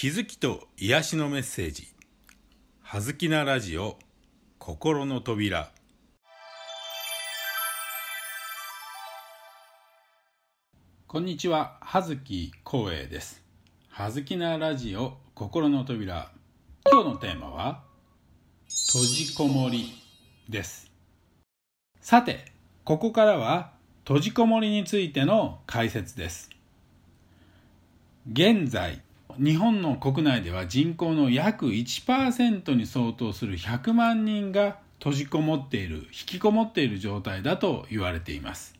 気づきと癒しのメッセージ「はずきなラジオ心の扉」こんにちは。葉月光栄です。はずきなラジオ心の扉。今日のテーマは閉じこもりです。さてここからは閉じこもりについての解説です。現在日本の国内では人口の約1%に相当する100万人が閉じこもっている引きこもっている状態だと言われています。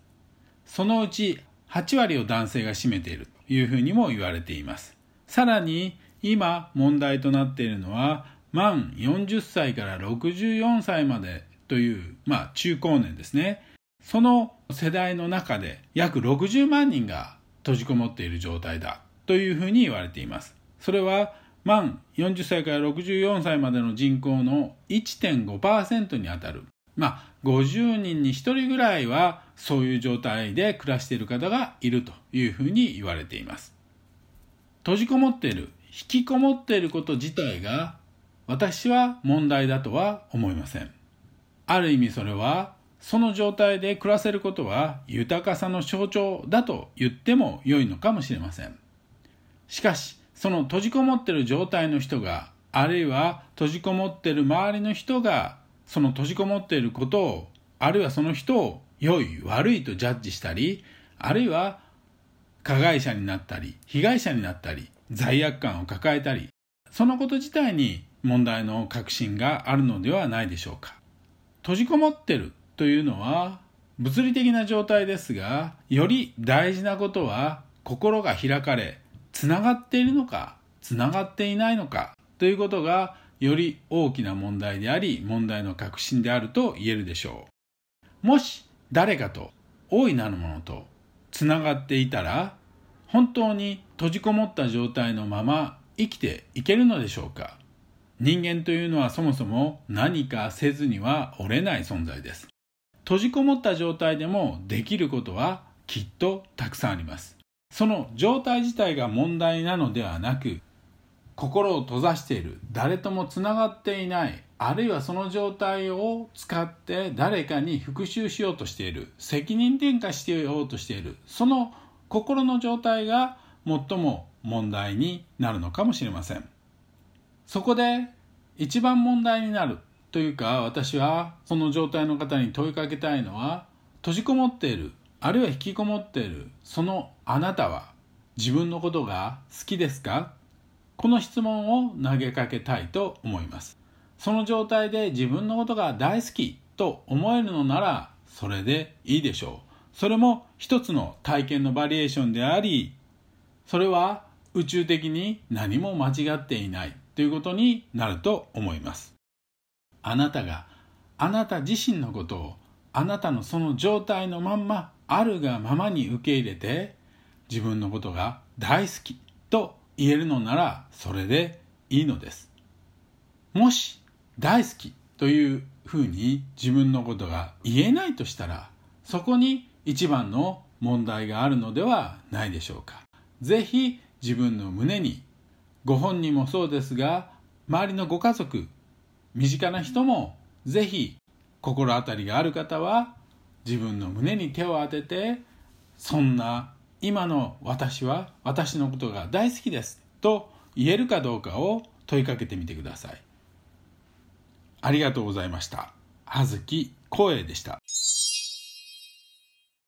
そのうち8割を男性が占めているというふうにも言われています。さらに今問題となっているのは満40歳から64歳までという、まあ、中高年ですね。その世代の中で約60万人が閉じこもっている状態だ。というふうに言われています。それは満40歳から64歳までの人口の1.5%にあたる。まあ、50人に1人ぐらいはそういう状態で暮らしている方がいるというふうに言われています。閉じこもっている、引きこもっていること自体が私は問題だとは思いません。ある意味それはその状態で暮らせることは豊かさの象徴だと言っても良いのかもしれません。しかし、その閉じこもってる状態の人が、あるいは閉じこもってる周りの人が、その閉じこもっていることを、あるいはその人を良い悪いとジャッジしたり、あるいは加害者になったり、被害者になったり、罪悪感を抱えたり、そのこと自体に問題の確信があるのではないでしょうか。閉じこもってるというのは物理的な状態ですが、より大事なことは心が開かれ、つながっているのかつながっていないのかということがより大きな問題であり問題の核心であると言えるでしょう。もし誰かと大いなるものとつながっていたら本当に閉じこもった状態のまま生きていけるのでしょうか。人間というのはそもそも何かせずには折れない存在です。閉じこもった状態でもできることはきっとたくさんあります。その状態自体が問題なのではなく心を閉ざしている誰ともつながっていないあるいはその状態を使って誰かに復讐しようとしている責任転嫁してようとしているその心の状態が最も問題になるのかもしれません。そこで一番問題になるというか私はその状態の方に問いかけたいのは閉じこもっているあるいは引きこもっているそのあなたは自分のことが好きですか？この質問を投げかけたいと思います。その状態で自分のことが大好きと思えるのならそれでいいでしょう。それも一つの体験のバリエーションでありそれは宇宙的に何も間違っていないということになると思います。あなたがあなた自身のことをあなたのその状態のまんまあるがままに受け入れて自分のことが大好きと言えるのならそれでいいのです。もし大好きというふうに自分のことが言えないとしたらそこに一番の問題があるのではないでしょうか。ぜひ自分の胸にご本人もそうですが周りのご家族身近な人もぜひ心当たりがある方は自分の胸に手を当ててそんな今の私は私のことが大好きですと言えるかどうかを問いかけてみてください。ありがとうございました。葉月光栄でした。